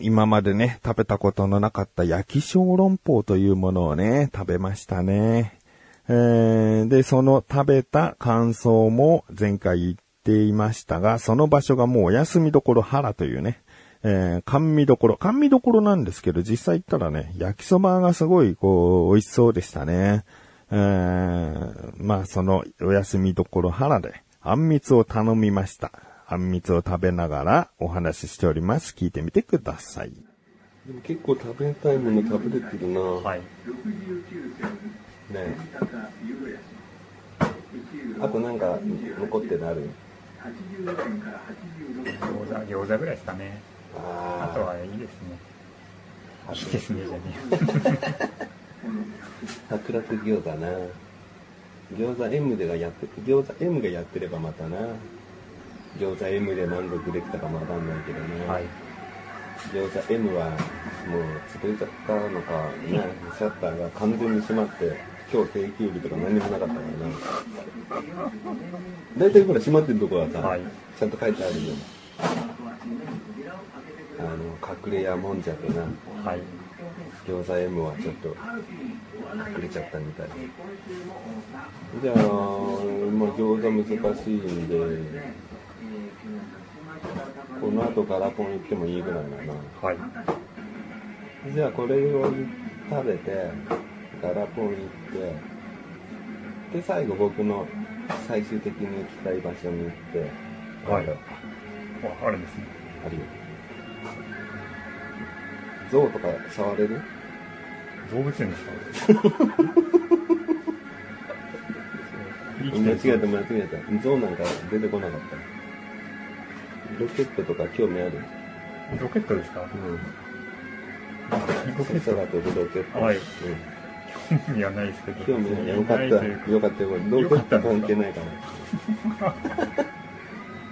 今までね、食べたことのなかった焼き小籠包というものをね、食べましたね。えー、で、その食べた感想も前回言っていましたが、その場所がもうお休みどころ原というね、えー、甘味どころ。甘味どころなんですけど、実際行ったらね、焼きそばがすごい、こう、美味しそうでしたね。えー、まあ、その、お休みどころ原で、あんみつを頼みました。あんみつを食べながらお話ししております。聞いてみてください。でも結構食べたいもの食べれてるな。はい。ねあとなんか残ってるある？餃子、餃子ぐらいですかね。ああとはいいですね。あいいですね、じゃね 白楽餃子な餃子 M でがやって餃子 M がやってればまたな餃子 M で満足できたかもわかんないけどね、はい。餃子 M はもう潰れちゃったのかねシャッターが完全に閉まって今日定休日とか何にもなかったからな。大体ほら閉まってるとこはさ、はいちゃんと書いてあるよ。あの隠れ家もんじゃってな。はい。餃子 M はちょっと隠れちゃったみたい。じゃあ、まあ、餃子難しいんでこの後ガラポン行ってもいいぐらいだなはい。じゃあこれを食べてガラポン行ってで最後僕の最終的に行きたい場所に行ってはい。あるああるんですね。あるよ。象とか触れる？動物園ですか？間違えた間違えた。象なんか出てこなかったロケットとか興味ある？ロケットですか？うん。ロケット。空飛ぶロケット。はい。うん。興味はないですけど。興味ない？よかった。よかったよ。ロケット関係ないから。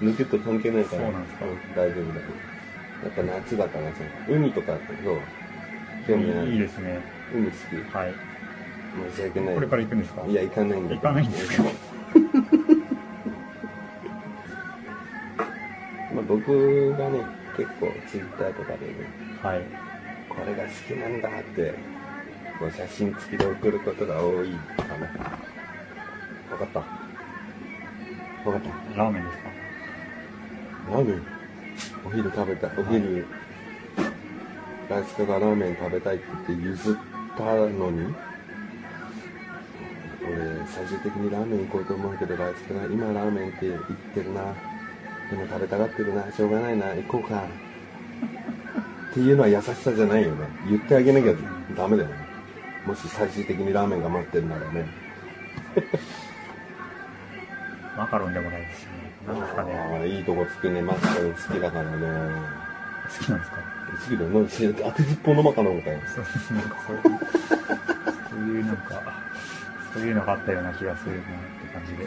ロケット関係ないから。そうなんですか。大丈夫だよやっぱ夏だからさ海とかどう？興味ある？いいですね。海好き？はい。申し訳ない。これから行くんですか？いや行かないんだ行かないんですか？僕がね結構ツイッターとかでねはい。これが好きなんだってこう写真付きで送ることが多いかな。分かった？分かった？ラーメンですか？ラーメン？お昼食べたお昼ライスカがラーメン食べたいって言って譲ったのに俺最終的にラーメン行こうと思うけどライスカが今ラーメンって言ってるなでも食べたがってるなしょうがないな行こうか。っていうのは優しさじゃないよね。言ってあげなきゃダメだよね。もし最終的にラーメンが待ってるならね。マカロンでもないですしね。なんですかあね。あいいとこつくね。マスカル好きだからね。好きなんですか？好きだよ。何し当てずっぽうのマカロンかよ。そうなんかそういう、そういうなんか、そういうのがあったような気がするなって感じで。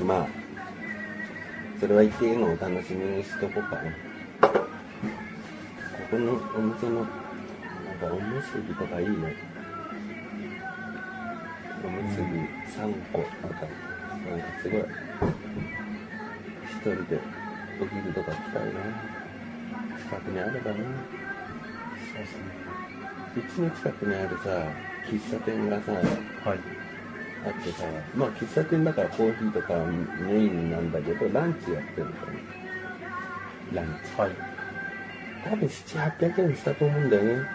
まあそれは一定のお楽しみにしとこうかな。ここのお店のなんかおむすびとかいいね。おむすび3個とか。なんかすごい。一人でお昼とか来たいな。近くにあればな。そうですね。うちの近くにあるさ喫茶店がさはい。あってさまあ喫茶店だからコーヒーとかメインなんだけどランチやってるからランチはい。多分700800円したと思うんだよね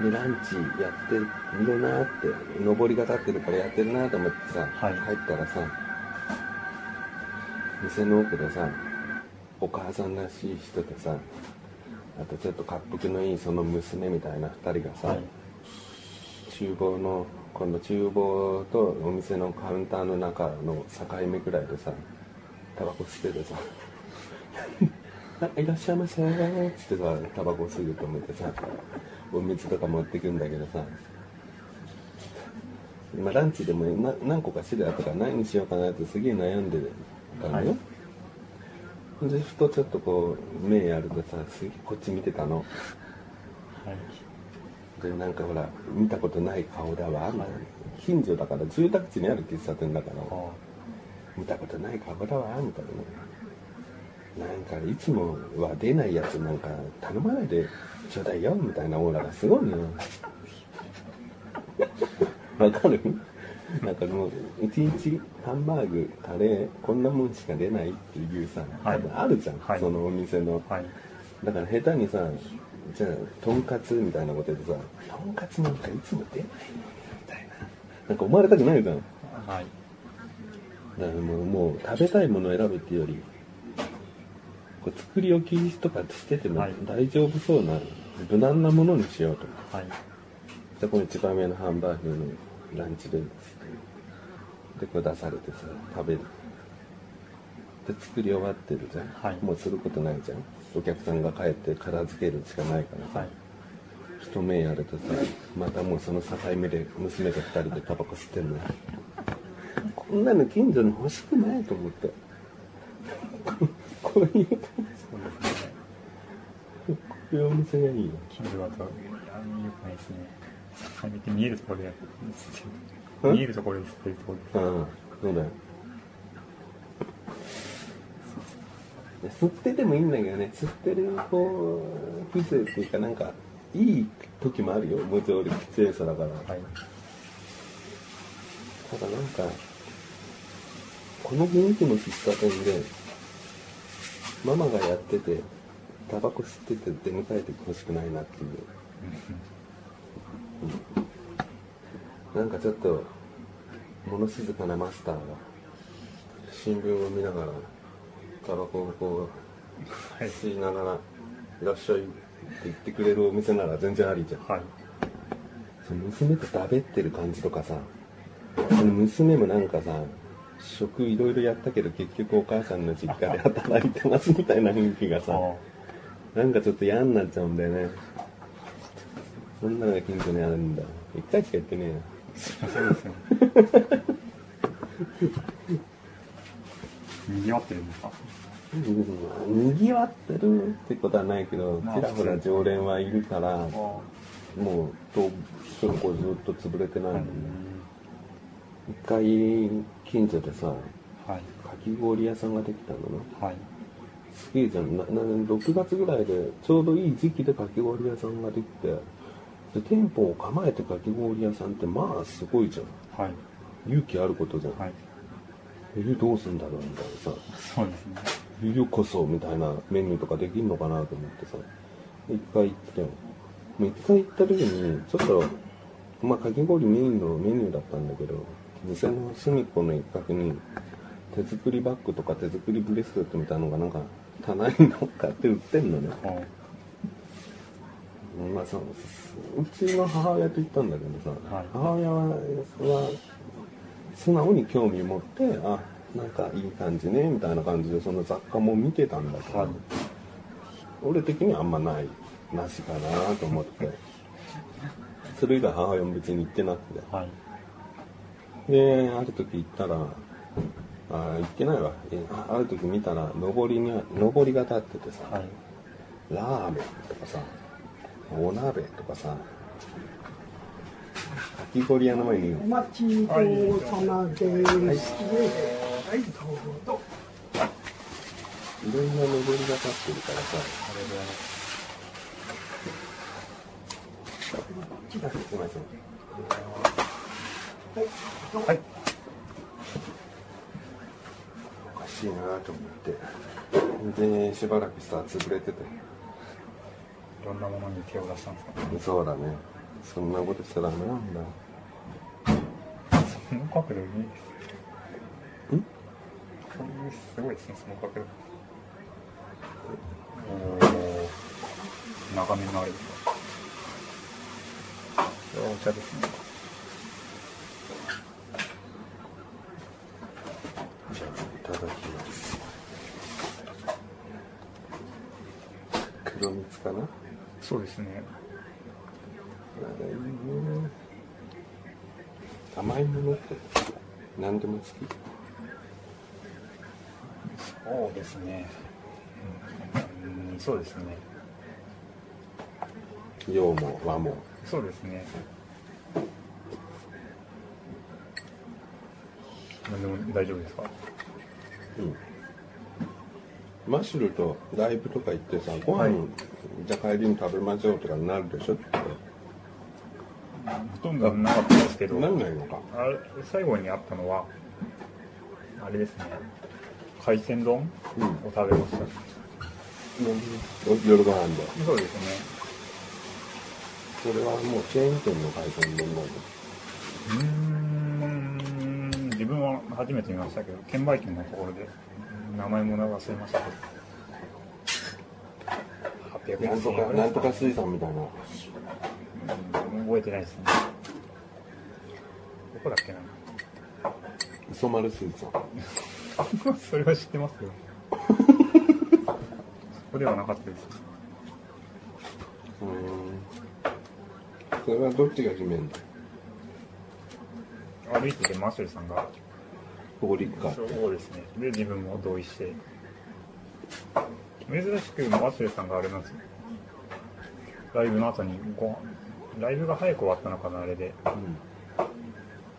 でランチやってるなって上りが立ってるからやってるなと思ってさ、はい入ったらさ店の奥でさお母さんらしい人とさあとちょっと滑覆のいいその娘みたいな2人がさ、はい。厨房の今度厨房とお店のカウンターの中の境目くらいでさタバコ吸っててさ「あいらっしゃいませ」っつってさタバコ吸うと思ってさお水とか持ってくんだけどさ今ランチでもな何個か種類あったから何にしようかなってすげえ悩んでたのよ、はい。でふとちょっとこう目やるとさすげえこっち見てたの。はい。でなんかほら見たことない顔だわみたいな。近所だから住宅地にある喫茶店だから。あ見たことない顔だわみたいななんかいつもは出ないやつなんか頼まないでちょうだいよみたいなオーラがすごいのよ。わかる？なんかもう一日ハンバーグカレーこんなもんしか出ないっていうさはい。多分あるじゃん、はい。そのお店の。はい。だから下手にさじゃあとんかつみたいなこと言ってさとんかつなんかいつも出ないのにみたいな。なんか思われたくないじゃんはい。だからもうもう食べたいものを選ぶっていうよりこう作り置きとかしててもはい。大丈夫そうな無難なものにしようと。はい。でこの一番目のハンバーグのランチででこれ出されてさ食べるで作り終わってるじゃん、はい。もうすることないじゃん。お客さんが帰って片付けるしかないからさ、はい。一目やるとさまたもうその境目で娘と二人でタバコ吸ってんのよ。こんなの近所に欲しくないと思って。こ こういうそうですねこういうお店がいいよ。近所だといや良くないですね。せめて見えるところでうん？見えるところで吸ってるところで。うんそうだよ吸っててもいいんだけどね吸ってるこう風情っていうかなんかいい時もあるよ。文字通り喫煙者だから。はい。ただなんかこの雰囲気の喫茶店でママがやっててタバコ吸ってて出迎えてほしくないなっていう。なんかちょっと物静かなマスターが新聞を見ながらタバコをこうはい吸いながら「いらっしゃい」って言ってくれるお店なら全然ありじゃんはいその娘とだべってる感じとかさその娘もなんかさ職いろいろやったけど結局お母さんの実家で働いてますみたいな雰囲気がさなんかちょっと嫌になっちゃうんだよねそんなのが近所にあるんだ一回しか行ってねえよそうですね賑わってるんですか。うんにぎわってるってことはないけど、まあちらほら常連はいるから、あもうとそこずっと潰れてないん。ね、一回近所でさはい。かき氷屋さんができたのね。はい。すげえじゃん。なな6月ぐらいでちょうどいい時期でかき氷屋さんができてで店舗を構えてかき氷屋さんってまあすごいじゃん。はい。勇気あることじゃん、はいえどうすんだろうみたいなさ。そうですね。冬こそみたいなメニューとかできんのかなと思ってさ。一回行って。もう一回行った時にちょっとまあかき氷メインのメニューだったんだけど店の隅っこの一角に手作りバッグとか手作りブレスレットみたいなのがなんか棚に乗っかって売ってんのね。あまあそううちの母親と行ったんだけどさ、はい。母親はは素直に興味持ってあなんかいい感じねみたいな感じでその雑貨も見てたんだけど、はい。俺的にはあんまないなしかなと思って。それ以外母親も別に行ってなくて。はい。である時行ったらあ行ってないわ。ある時見たら上りに上りが立っててさ、はい。ラーメンとかさお鍋とかさかき氷屋の前に。お待ちどうさまです。はい、どうぞ。いろんな上りが立ってるからさありがとうございますすいはいおかしいなと思ってでしばらくさ潰れてていろんなものに。手を出したんですかそうだねそんなことしちゃダメなんだ。その角度いいですんそういうすごいですねその角度。おお長めのあれですかこれはお茶ですね。じゃあいただきます。黒蜜かな？そうですね甘いものって。何でも好き。そうですね。うんそうですね。洋も和も。そうですね。何でも大丈夫ですか？うん。マッシュルとライブとか行ってさご飯、はい。じゃあ帰りに食べましょうとかなるでしょってほとんどなかったですけど、なんないのか。あれ最後にあったのは、あれですね、海鮮丼をうん。食べました。夜ご飯で。そうですね。それはもうチェーン店の海鮮丼なのうーん、自分は初めて見ましたけど、券売機のところで、名前も忘れましたけど、800円なんとかなんとか水産みたいな。うん覚えてないですね。どこだっけな。磯丸水産 それは知ってますよ。そこではなかったです。うーんそれはどっちが決めんだ歩いててマッシュルさんが、ここで行くかそうですね。で、自分も同意して。珍しくマッシュルさんがあれなんですよ。ライブの後にご飯、ライブが早く終わったのかな、あれで。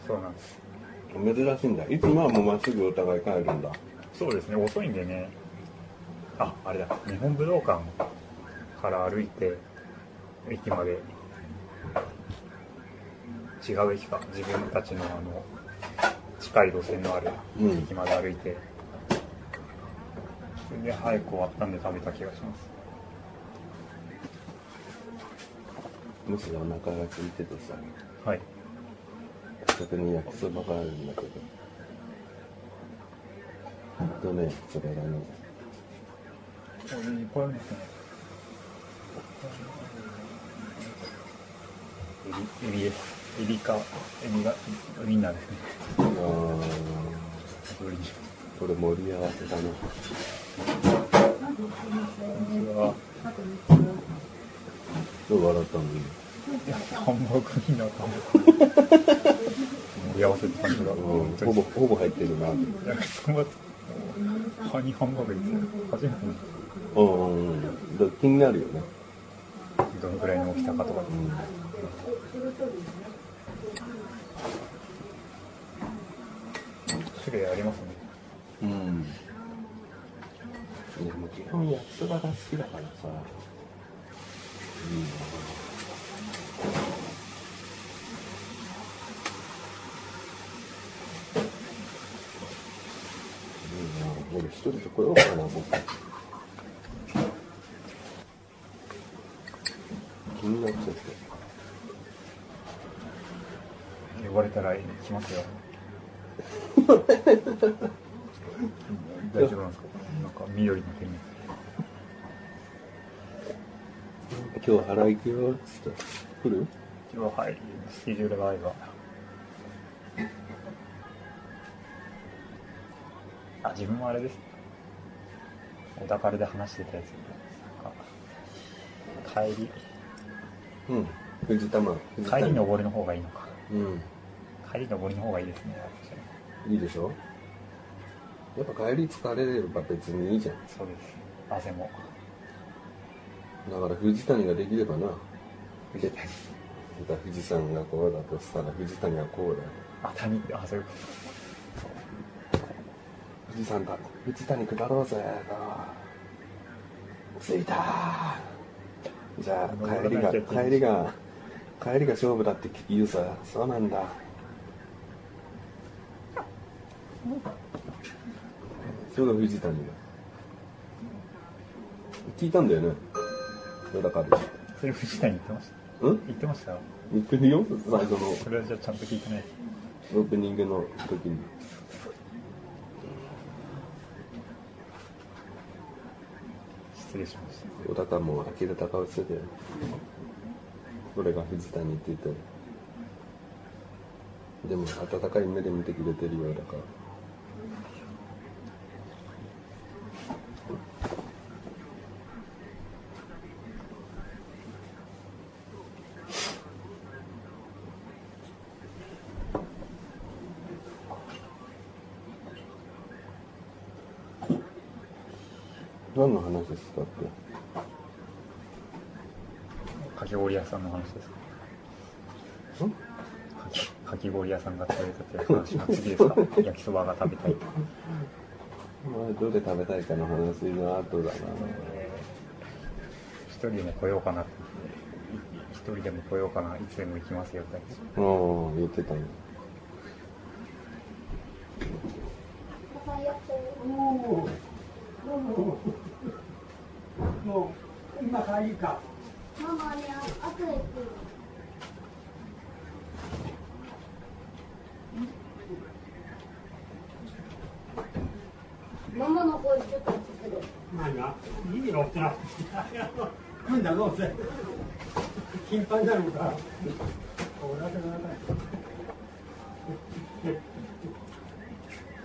そうなんです。うん、珍しいんだいつもはもうまっすぐお互い帰るんだそうですね、遅いんでね。あ、あれだ、日本武道館から歩いて、駅まで、違う駅か、自分たちのあの、近い路線のあるうん駅まで歩いて、それで早く終わったんで食べた気がします。むしろお腹が空いててさはい。近くに焼きそばがあるんだけどほんとねそれがねこれいっぱいありますね。エビ、エビです。エビか、エビが、ウインナーですね。あーブリこれ盛り合わせだねこんにちは。どう笑ったのいや、ハンバーグウインナーとハンバーグ。盛り合わせって感じが。うんほぼほぼ入ってるなうん焼きそばと、カニハンバーグですよ。初めて見うんうんだ気になるよねたどのくらいの大きさかとか。うん種類ありますね。うんいやもう基本焼きそばが好きだからさ俺一人で来ようかな僕気になっちゃって呼ばれたら来ますよ。大丈夫なん。ですかなん。か緑の手に。今日払い行くよっつって来る？一応はい、スケジュールが合えば。あ、自分もあれです。小田原で話してたやつ。なんか帰り、うん藤玉藤帰り登りの方がいいのか。うん帰り登りの方がいいですね。いいでしょ？やっぱ帰り疲れれば別にいいじゃんそうです。汗も。だから藤谷ができればな。藤谷だ富士山がこうだとしたら藤谷はこうだよあ、谷。って、あ、そういう。こ富士山だ藤谷下ろうぜ着いた。じゃあ帰りが帰りが帰りが勝負だって言うさ。そうなんだ。それが藤谷だ聞いたんだよねよだかでと。それ藤谷言ってました。うん？言ってました？言ってるよ最初のそれはじゃあちゃんと聞いてない。オープニングの時に失礼しました。小高も呆れた顔してて俺が藤谷って言ってでも温かい目で見てくれてるようだから何の話ですかって。かき氷屋さんの話ですか？ん？かきかき氷屋さんが食べたって話が次ですか？焼きそばが食べたいと。まあどれ食べたいかの話の後だな。一人でも来ようかなって。一人でも来ようかな。いつでも行きますよってうん、言ってたの。もう今からいいか。ママね、後で来る。ママの声ちょっと作る。何が？いいよってな今度はどうせ頻繁なのかおら。せなさいち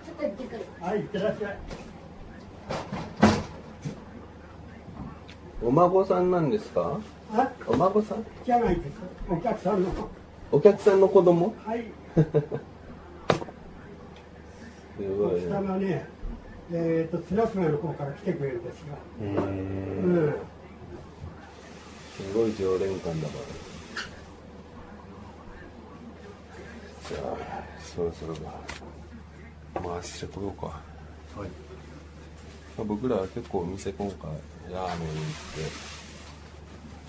ょっと行ってくる。はい行ってらっしゃいお孫さんなんですか？あ？お孫さん？じゃないです。お客さんの。お客さんの子供？はい。すごい奥ね。様ねえっ、と綱島の方から来てくれるんですよ。うん。すごい常連感だから。じゃあ、そろそろ回してこようか。はいまあ僕らは結構お店今回ラーメン行って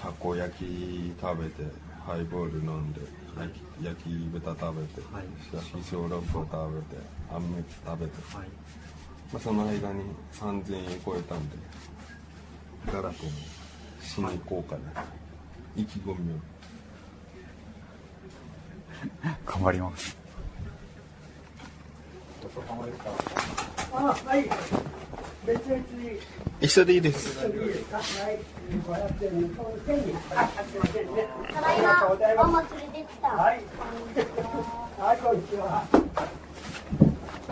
たこ焼き食べてハイボール飲んで焼き焼き豚食べてはい。小籠包食べてあんみつ食べて、はい。まあ、その間に3000円超えたんでガラともしに行こうかな、意気込みを。頑張ります。あはい別々に一緒でいいですいいですかはい500円日本1000円あすいませんねただいま、ママ連れてきた。はいはいこんにちは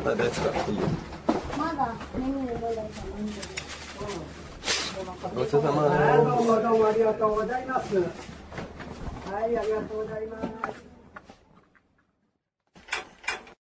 何ですかいいよまだメニューまだごちそうさまあどうもどうもありがとうございますはいありがとうございます